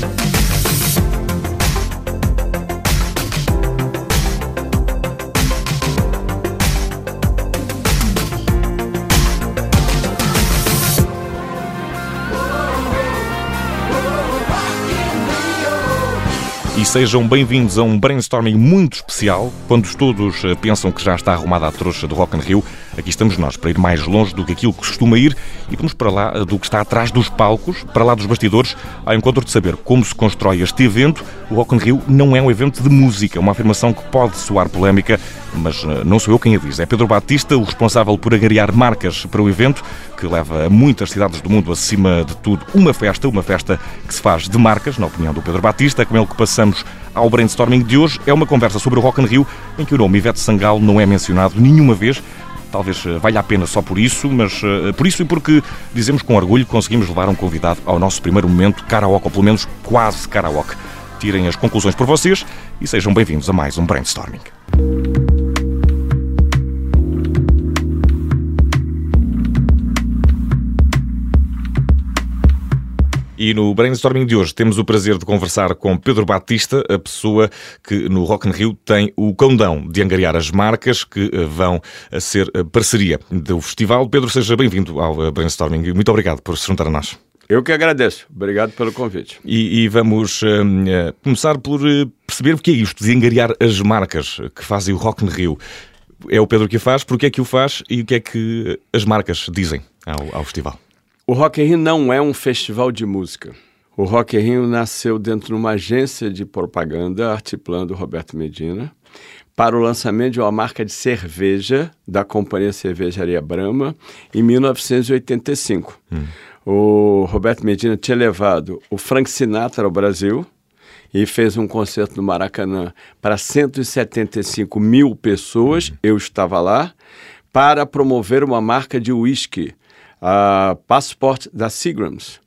e sejam bem-vindos a um brainstorming muito especial. Quando todos eh, pensam que já está arrumada a trouxa do Rock in Rio, aqui estamos nós para ir mais longe do que aquilo que costuma ir e vamos para lá eh, do que está atrás dos palcos, para lá dos bastidores, ao encontro de saber como se constrói este evento. O Rock in Rio não é um evento de música, uma afirmação que pode soar polémica, mas eh, não sou eu quem avisa. É Pedro Batista, o responsável por agariar marcas para o evento, que leva a muitas cidades do mundo, acima de tudo, uma festa, uma festa que se faz de marcas, na opinião do Pedro Batista, com ele que passamos ao brainstorming de hoje. É uma conversa sobre o Rock in Rio, em que o nome Ivete Sangalo não é mencionado nenhuma vez. Talvez eh, valha a pena só por isso, mas uh, por isso e porque dizemos com orgulho que conseguimos levar um convidado ao nosso primeiro momento karaoke, ou pelo menos quase karaoke. Tirem as conclusões por vocês e sejam bem-vindos a mais um brainstorming. E no brainstorming de hoje temos o prazer de conversar com Pedro Batista, a pessoa que no Rock in Rio tem o condão de angariar as marcas que eh, vão a ser a parceria do festival. Pedro, seja bem-vindo ao eh, brainstorming e muito obrigado por se juntar a nós. Eu que agradeço. Obrigado pelo convite. E, e vamos uh, começar por perceber o que é isto de angariar as marcas que fazem o Rock in Rio. É o Pedro que faz, porque é que o faz e o que é que as marcas dizem ao, ao festival? O Rock in Rio não é um festival de música. O Rock in Rio nasceu dentro de uma agência de propaganda, Artiplan do Roberto Medina, para o lançamento de uma marca de cerveja da companhia Cervejaria Brahma em 1985. Hum. O Roberto Medina tinha levado o Frank Sinatra ao Brasil e fez um concerto no Maracanã para 175 mil pessoas. Hum. Eu estava lá para promover uma marca de uísque a Passport da Seagrams.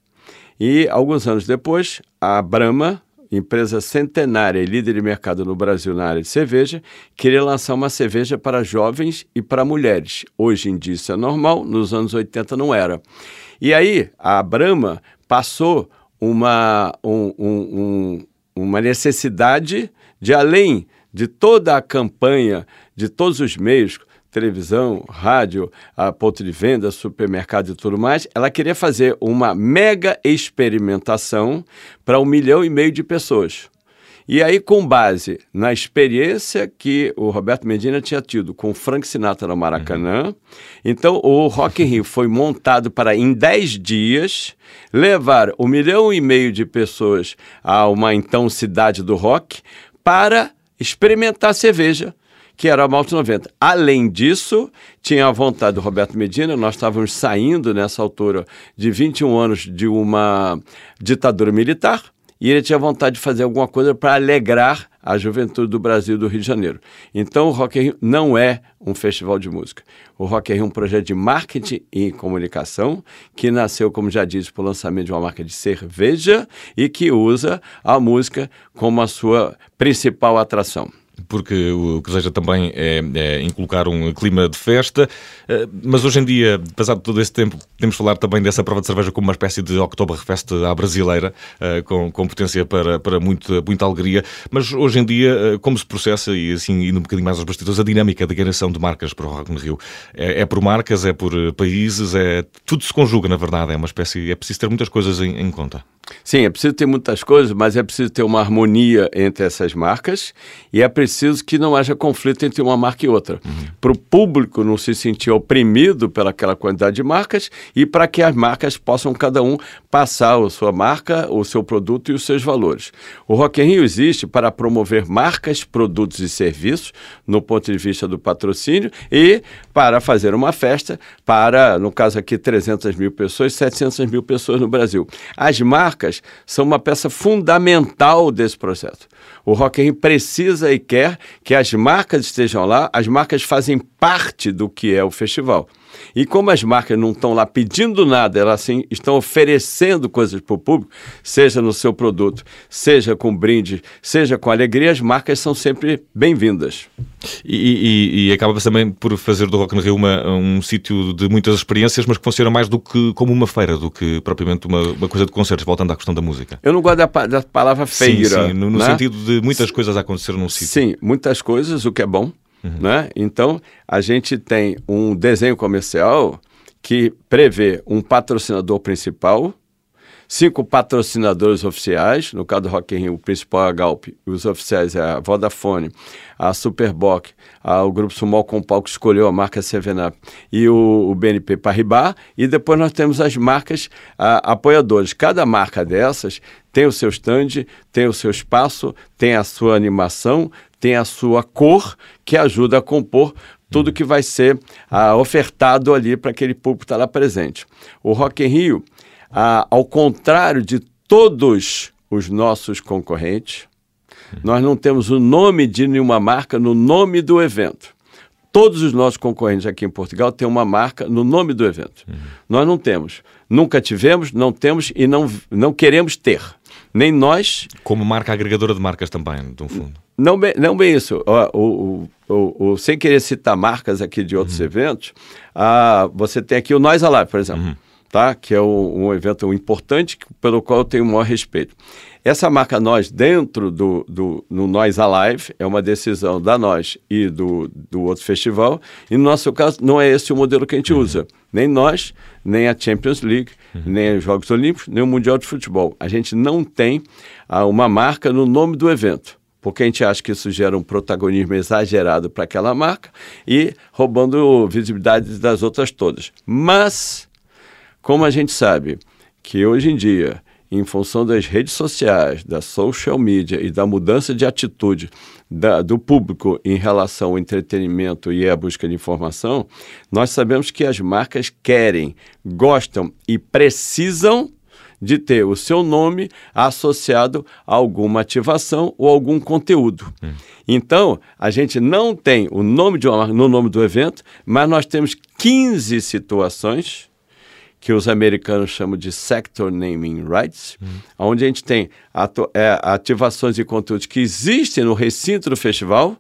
E alguns anos depois, a Brahma, empresa centenária e líder de mercado no Brasil na área de cerveja, queria lançar uma cerveja para jovens e para mulheres. Hoje em dia isso é normal, nos anos 80 não era. E aí a Brahma passou uma, um, um, uma necessidade de, além de toda a campanha, de todos os meios, televisão, rádio, a ponto de venda, supermercado e tudo mais, ela queria fazer uma mega experimentação para um milhão e meio de pessoas. E aí, com base na experiência que o Roberto Medina tinha tido com o Frank Sinatra no Maracanã, uhum. então o Rock in Rio foi montado para, em 10 dias, levar um milhão e meio de pessoas a uma então cidade do rock para experimentar cerveja que era a Malte 90. Além disso, tinha a vontade do Roberto Medina, nós estávamos saindo nessa altura de 21 anos de uma ditadura militar, e ele tinha vontade de fazer alguma coisa para alegrar a juventude do Brasil do Rio de Janeiro. Então, o Rock in Rio não é um festival de música. O Rock in Rio é um projeto de marketing e comunicação que nasceu, como já disse, por lançamento de uma marca de cerveja e que usa a música como a sua principal atração porque o que deseja também é, é inculcar um clima de festa. Eh, mas hoje em dia, passado todo esse tempo, podemos falar também dessa prova de cerveja como uma espécie de Oktoberfest à brasileira, eh, com, com potência para, para muito, muita alegria. Mas hoje em dia, eh, como se processa, e assim indo um bocadinho mais aos bastidores, a dinâmica de geração de marcas para o Rock no Rio? É, é, por marcas, é por países, é, tudo se conjuga, na verdade. É uma espécie, é preciso ter muitas coisas em, em conta. Sim, é preciso ter muitas coisas, mas é preciso ter uma harmonia entre essas marcas e é preciso que não haja conflito entre uma marca e outra. Uhum. Para o público não se sentir oprimido pelaquela quantidade de marcas e para que as marcas possam cada um passar a sua marca, o seu produto e os seus valores. O Rock in Rio existe para promover marcas, produtos e serviços no ponto de vista do patrocínio e para fazer uma festa para, no caso aqui, 300 mil pessoas, 700 mil pessoas no Brasil. As marcas marcas são uma peça fundamental desse processo. O Rock in Rio precisa e quer que as marcas estejam lá, as marcas fazem parte do que é o festival. E como as marcas não estão lá pedindo nada, elas assim, estão oferecendo coisas para o público, seja no seu produto, seja com brinde, seja com alegria, as marcas são sempre bem-vindas. E, e, e acaba também por fazer do Rock in Rio uma, um sítio de muitas experiências, mas que funciona mais do que como uma feira, do que propriamente uma, uma coisa de concertos, voltando à questão da música. Eu não gosto da, da palavra feira. Sim, sim no, no né? sentido de muitas coisas a acontecer num sítio. Sim, muitas coisas, o que é bom. Uhum. Né? Então, a gente tem um desenho comercial que prevê um patrocinador principal, cinco patrocinadores oficiais, no caso do Rock in Rio, o principal é a Galp, os oficiais é a Vodafone, a Superboc, a, o Grupo Sumol Compal, que escolheu a marca Sevenap, e o, o BNP Paribas, e depois nós temos as marcas a, apoiadores. Cada marca dessas tem o seu stand, tem o seu espaço, tem a sua animação, tem a sua cor, que ajuda a compor tudo que vai ser ah, ofertado ali para aquele público estar tá lá presente. O Rock in Rio, ah, ao contrário de todos os nossos concorrentes, nós não temos o nome de nenhuma marca no nome do evento. Todos os nossos concorrentes aqui em Portugal têm uma marca no nome do evento. Uhum. Nós não temos. Nunca tivemos, não temos e não, não queremos ter. Nem nós. Como marca agregadora de marcas também, no fundo. Não bem, não bem isso. O, o, o, o, sem querer citar marcas aqui de outros uhum. eventos, ah, você tem aqui o Nós Alive, por exemplo, uhum. Tá? que é um, um, evento importante pelo qual eu tenho o maior respeito. Essa marca Nós, dentro do, do no Nós Alive, é uma decisão da Nós e do, do outro festival, e no nosso caso não é esse o modelo que a gente uhum. usa. Nem nós, nem a Champions League, uhum. nem os Jogos Olímpicos, nem o Mundial de Futebol. A gente não tem ah, uma marca no nome do evento porque a gente acha que isso gera um protagonismo exagerado para aquela marca e roubando visibilidade das outras todas. Mas, como a gente sabe que hoje em dia, em função das redes sociais, da social media e da mudança de atitude da, do público em relação ao entretenimento e à busca de informação, nós sabemos que as marcas querem, gostam e precisam de ter o seu nome associado a alguma ativação ou algum conteúdo. Hum. Então, a gente não tem o nome de uma no nome do evento, mas nós temos 15 situações que os americanos chamam de sector naming rights, hum. onde a gente tem é, ativações e conteúdos que existem no recinto do festival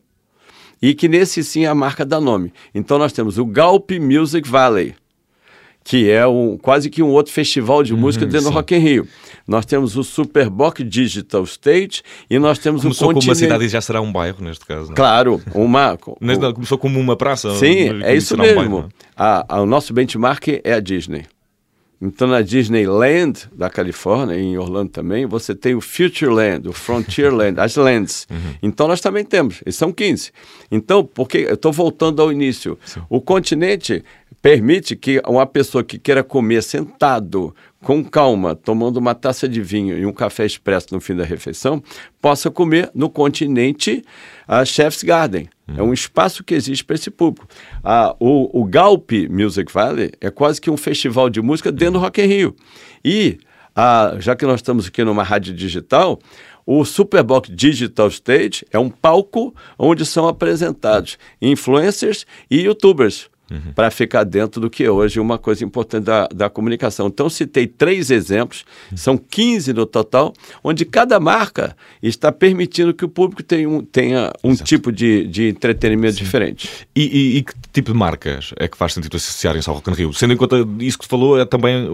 e que nesse sim é a marca dá nome. Então nós temos o Galp Music Valley, que é um, quase que um outro festival de música uhum, dentro sim. do Rock in Rio. Nós temos o Superboc Digital Stage e nós temos começou o Continente... como uma cidade e já será um bairro, neste caso. Não? É? Claro, uma... começou como uma praça. Sim, é isso mesmo. Bairro, a, a, o nosso benchmark é a Disney. Então, na Disneyland da Califórnia, em Orlando também, você tem o Futureland, o Frontierland, as lands. Uhum. Então, nós também temos, e são 15. Então, porque eu estou voltando ao início. Sim. O continente permite que uma pessoa que queira comer sentado, com calma, tomando uma taça de vinho e um café expresso no fim da refeição, possa comer no continente a Chef's Garden. Uhum. É um espaço que existe para esse público. O, o Galp Music Valley é quase que um festival de música dentro do Rock in Rio. E, já que nós estamos aqui numa rádio digital, o Superbox Digital Stage é um palco onde são apresentados influencers e youtubers uhum. para ficar dentro do que é hoje uma coisa importante da, da comunicação. Então, citei três exemplos, uhum. são 15 no total, onde cada marca está permitindo que o público tenha um, tenha um tipo de, de entretenimento Sim. diferente. E, e, e, que tipo de marcas é que faz sentido associarem-se ao Rock in Rio? Sendo em conta isso que falou, é também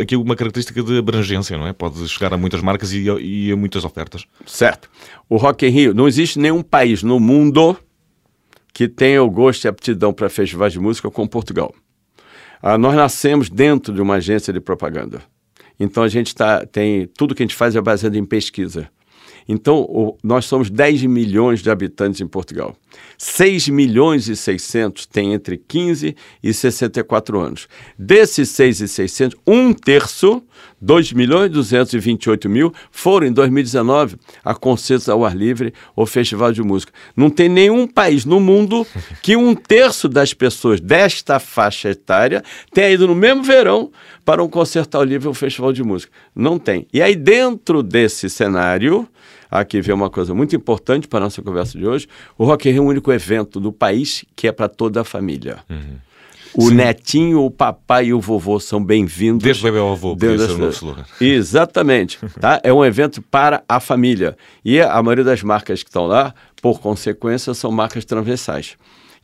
aqui uma característica de abrangência, não é? Pode chegar a muitas marcas e, e a muitas ofertas. Certo. O Rock in Rio, não existe nenhum país no mundo que tenha o gosto e aptidão para festivais de música com Portugal. Ah, nós nascemos dentro de uma agência de propaganda. Então a gente tá, tem tudo que a gente faz é baseado em pesquisa. Então, o, nós somos 10 milhões de habitantes em Portugal. 6 milhões e 600 têm entre 15 e 64 anos. Desses 6 e 600, um terço, 2 milhões e 228 mil, foram em 2019 a concertos ao ar livre ou festival de música. Não tem nenhum país no mundo que um terço das pessoas desta faixa etária tenha ido no mesmo verão para um concerto ao livre ou festival de música. Não tem. E aí, dentro desse cenário, aqui vem uma coisa muito importante para a nossa conversa de hoje. O Rock in Rio é o único evento do país que é para toda a família. Uhum. O Sim. netinho, o papai e o vovô são bem-vindos. Desde o bebê ao avô, podia ser um slogan. Exatamente. tá? É um evento para a família. E a maioria das marcas que estão lá, por consequência, são marcas transversais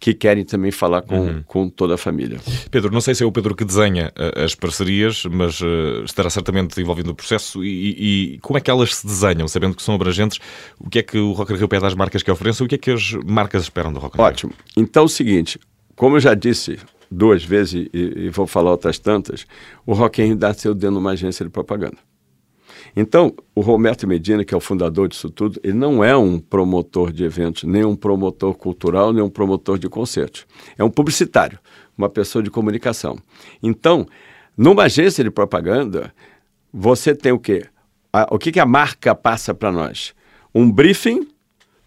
que querem também falar com, uhum. com toda a família. Pedro, não sei se é o Pedro que desenha uh, as parcerias, mas uh, estará certamente envolvido no processo. E, e, como é que elas se desenham, sabendo que são abrangentes? O que é que o Rock in Rio pede às marcas que ofereçam? O que é que as marcas esperam do Rock in Rio? Ótimo. Então é o seguinte, como eu já disse duas vezes e, e vou falar outras tantas, o Rock in Rio dá seu dentro de uma agência de propaganda. Então, o Roberto Medina, que é o fundador disso tudo, ele não é um promotor de eventos, nem um promotor cultural, nem um promotor de concertos. É um publicitário, uma pessoa de comunicação. Então, numa agência de propaganda, você tem o quê? A, o que, que a marca passa para nós? Um briefing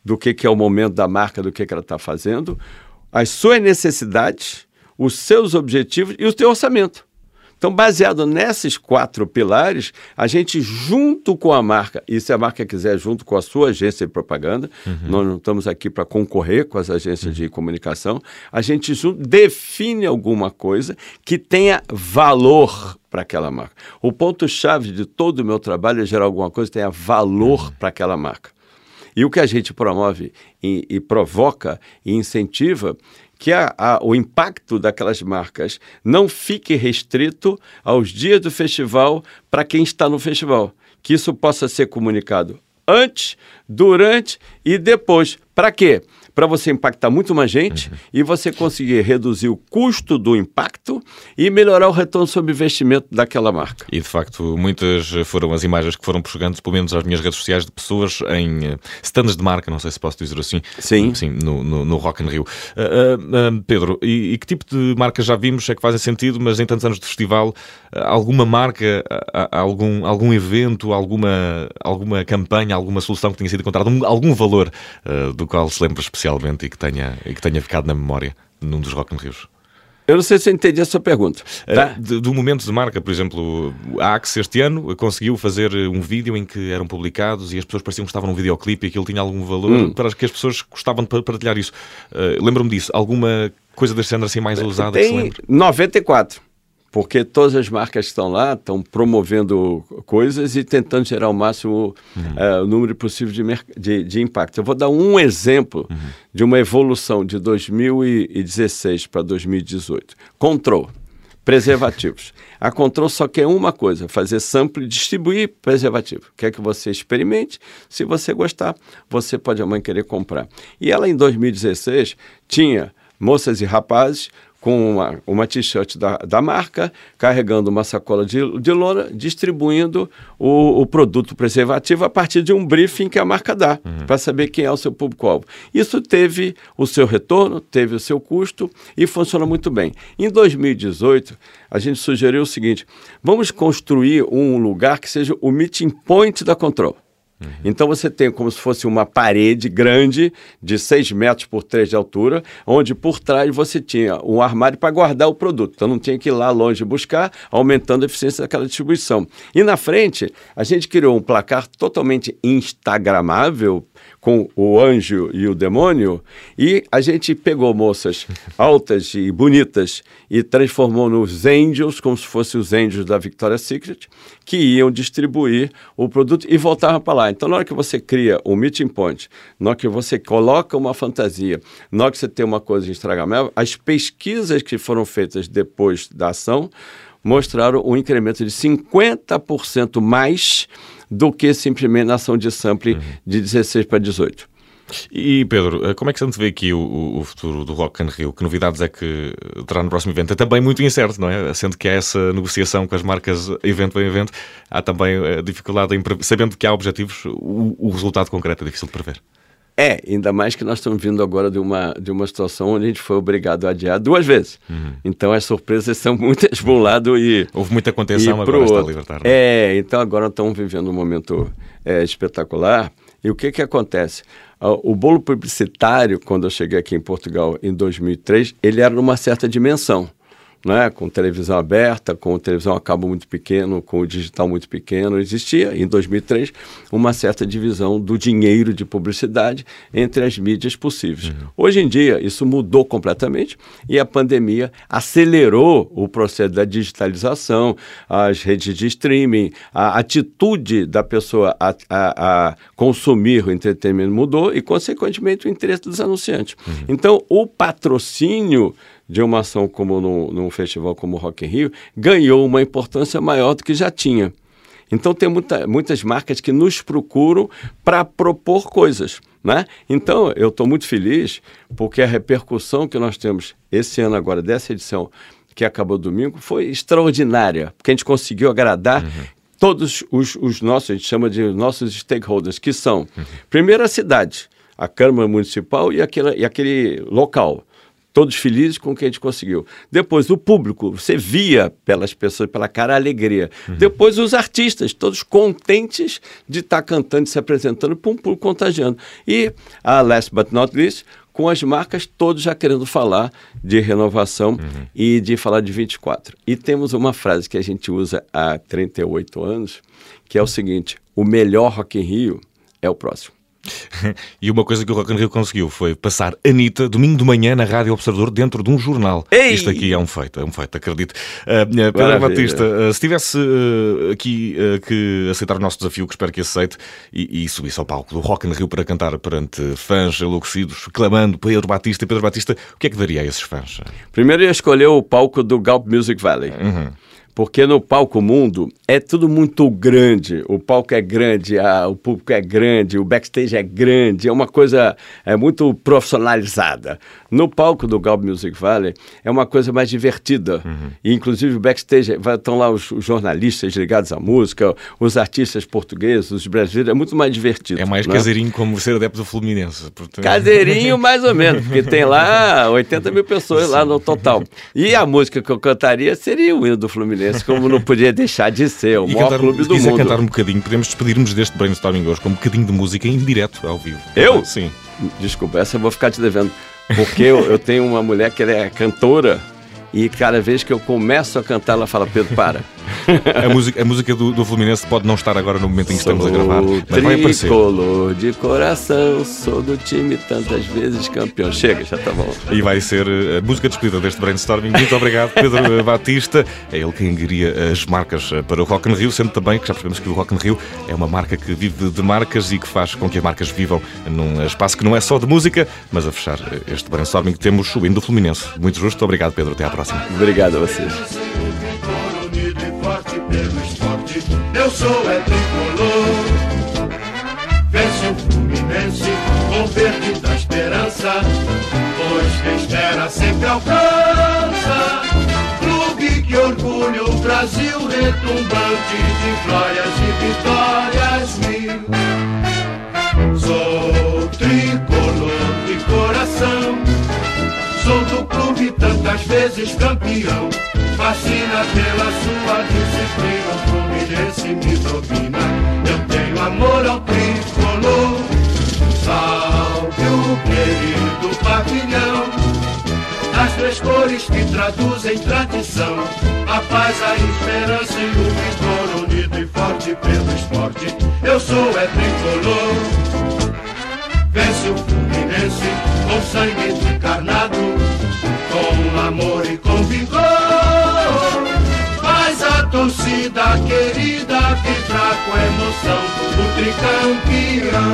do que, que é o momento da marca, do que, que ela está fazendo, as suas necessidades, os seus objetivos e o seu orçamento. Então, baseado nesses quatro pilares, a gente, junto com a marca, e se a marca quiser, junto com a sua agência de propaganda, uhum. nós não estamos aqui para concorrer com as agências uhum. de comunicação, a gente junto define alguma coisa que tenha valor para aquela marca. O ponto-chave de todo o meu trabalho é gerar alguma coisa que tenha valor uhum. para aquela marca. E o que a gente promove e, e provoca e incentiva que a, a, o impacto daquelas marcas não fique restrito aos dias do festival para quem está no festival. Que isso possa ser comunicado antes, durante e depois. Para quê? para você impactar muito mais gente uhum. e você conseguir reduzir o custo do impacto e melhorar o retorno sobre investimento daquela marca. E de facto, muitas foram as imagens que foram chegando, pelo menos às minhas redes sociais, de pessoas em uh, stands de marca, não sei se posso dizer assim. Sim. Sim, no, no, no Rock in Rio. Uh, uh, Pedro, e, e, que tipo de marcas já vimos é que fazem sentido, mas em tantos anos de festival, alguma marca, algum, algum evento, alguma, alguma campanha, alguma solução que tenha sido encontrada, um, algum valor do qual se lembra especialmente? e que tenha, e que tenha ficado na memória num dos Rock in Rios? Eu não sei se entendi essa pergunta. Tá? Uh, do momento de marca, por exemplo, a Axe este ano conseguiu fazer um vídeo em que eram publicados e as pessoas pareciam que estavam num videoclipe e aquilo tinha algum valor hum. para que as pessoas gostavam de partilhar isso. Uh, Lembro-me disso. Alguma coisa desse género assim mais ousada Tem que se lembre? 94 porque todas as marcas que estão lá estão promovendo coisas e tentando gerar o máximo uhum. uh, número possível de, de, de, impacto. Eu vou dar um exemplo uhum. de uma evolução de 2016 para 2018. Control, preservativos. A Control só quer uma coisa, fazer sample e distribuir preservativo. Quer que você experimente, se você gostar, você pode amanhã querer comprar. E ela em 2016 tinha moças e rapazes com uma, uma t-shirt da, da marca, carregando uma sacola de, de lona, distribuindo o, o produto preservativo a partir de um briefing que a marca dá, uhum. para saber quem é o seu público-alvo. Isso teve o seu retorno, teve o seu custo e funciona muito bem. Em 2018, a gente sugeriu o seguinte: vamos construir um lugar que seja o meeting point da Control. Uhum. Então você tem como se fosse uma parede grande de 6 metros por 3 de altura, onde por trás você tinha um armário para guardar o produto. Então não tinha que ir lá longe buscar, aumentando a eficiência daquela distribuição. E na frente, a gente criou um placar totalmente instagramável com o anjo e o demônio, e a gente pegou moças altas e bonitas e transformou nos angels, como se fossem os angels da Victoria's Secret, que iam distribuir o produto e voltavam para lá. Então, na hora que você cria um meeting point, na hora que você coloca uma fantasia, na hora que você tem uma coisa instagramável, as pesquisas que foram feitas depois da ação mostraram um incremento de 50% mais do que simplesmente na ação de sample uhum. de 16 para 18. E Pedro, eh, como é que você vê aqui o, o, futuro do Rock in Rio? Que novidades é que terá no próximo evento? É também muito incerto, não é? Sendo que há essa negociação com as marcas evento em evento, há também a eh, dificuldade em sabendo que há objetivos, o, o resultado concreto é difícil de prever. É, ainda mais que nós estamos vindo agora de uma, de uma situação onde a gente foi obrigado a adiar duas vezes. Uhum. Então as surpresas são muitas para um lado e. Houve muita contenção, agora outro. está libertar. Não? É? é, então agora estamos vivendo um momento é, espetacular. E o que, que acontece? O bolo publicitário, quando eu cheguei aqui em Portugal em 2003, ele era numa certa dimensão. Né, com televisão aberta, com televisão a cabo muito pequeno, com o digital muito pequeno, existia em 2003 uma certa divisão do dinheiro de publicidade entre as mídias possíveis. Uhum. Hoje em dia isso mudou completamente e a pandemia acelerou o processo da digitalização, as redes de streaming, a atitude da pessoa a, a, a consumir o entretenimento mudou e, consequentemente, o interesse dos anunciantes. Uhum. Então, o patrocínio de uma ação como no, num festival como o Rock in Rio ganhou uma importância maior do que já tinha. Então tem muita, muitas marcas que nos procuram para propor coisas. Né? Então eu estou muito feliz porque a repercussão que nós temos esse ano agora dessa edição que acabou domingo foi extraordinária, porque a gente conseguiu agradar uhum. todos os, os, nossos, a gente chama de nossos stakeholders, que são, uhum. primeiro a cidade, a Câmara Municipal e, aquela, e aquele local todos felizes com o que a gente conseguiu. Depois, o público, você via pelas pessoas, pela cara, a alegria. Uhum. Depois, os artistas, todos contentes de estar tá cantando, se apresentando para um público contagiando. E, a last but not least, com as marcas todos já querendo falar de renovação uhum. e de falar de 24. E temos uma frase que a gente usa há 38 anos, que é o seguinte: o melhor Rock in Rio é o próximo. e uma coisa que o Rock in Rio conseguiu foi passar Anitta, domingo de manhã, na Rádio Observador, dentro de um jornal. Ei! Isto aqui é um feito, é um feito, acredito. Uh, Pedro Maravilha. Batista, uh, se tivesse uh, aqui que aceitar o nosso desafio, que espero que aceite, e, e subisse ao palco do Rock in Rio para cantar perante fãs enlouquecidos, clamando Pedro Batista e Pedro Batista, o que é que daria a esses fãs? Primeiro ia escolher o palco do Galp Music Valley. Uhum porque no palco mundo é tudo muito grande. O palco é grande, a, o público é grande, o backstage é grande, é uma coisa é muito profissionalizada. No palco do Galb Music Valley é uma coisa mais divertida. Uhum. E, inclusive, o backstage estão lá os, os, jornalistas ligados à música, os artistas portugueses, os brasileiros, é muito mais divertido. É mais né? caseirinho como ser adepto do Fluminense. Portanto... Caseirinho, mais ou menos, porque tem lá 80 mil pessoas Sim. lá no total. E a música que eu cantaria seria o hino do Fluminense, como não podia deixar de ser, o e maior cantar, clube do mundo. Cantar um bocadinho, podemos despedir-nos deste brainstorming hoje com um bocadinho de música em direto, ao vivo. Eu? Sim. Desculpa, essa eu vou ficar te devendo. Porque eu, eu tenho uma mulher que é cantora e cada vez que eu começo a cantar, ela fala: Pedro, para. A música, a música do, do Fluminense pode não estar agora no momento em que estamos a gravar, mas vai aparecer. Tricolor de coração, sou do time tantas vezes campeão. Chega, já está bom. E vai ser eh, a música despedida deste brainstorming. Muito obrigado, Pedro Batista. É ele quem guia as marcas eh, para o Rock in Rio, sendo também que já percebemos que o Rock in Rio é uma marca que vive de marcas e que faz com que as marcas vivam num espaço que não é só de música, mas a fechar eh, este brainstorming temos o hino do Fluminense. Muito justo. Obrigado, Pedro. Até à próxima. Obrigado a vocês pelo esporte, eu sou é tricolor. Vence o Fluminense com verde da esperança, pois quem espera sempre alcança. Clube que orgulha o Brasil, retumbante de glórias e vitórias mil. Sou tricolor de coração, sou do clube tantas vezes campeão fascina pela sua disciplina. O Fluminense me domina. Eu tenho amor ao tricolor. Salve o querido pavilhão. As três cores que traduzem tradição. A paz, a esperança e o vigor unido e forte pelo esporte. Eu sou é tricolor. Vence o Fluminense com sangue encarnado, com amor e com vigor torcida querida vibra com emoção, o tricampeão.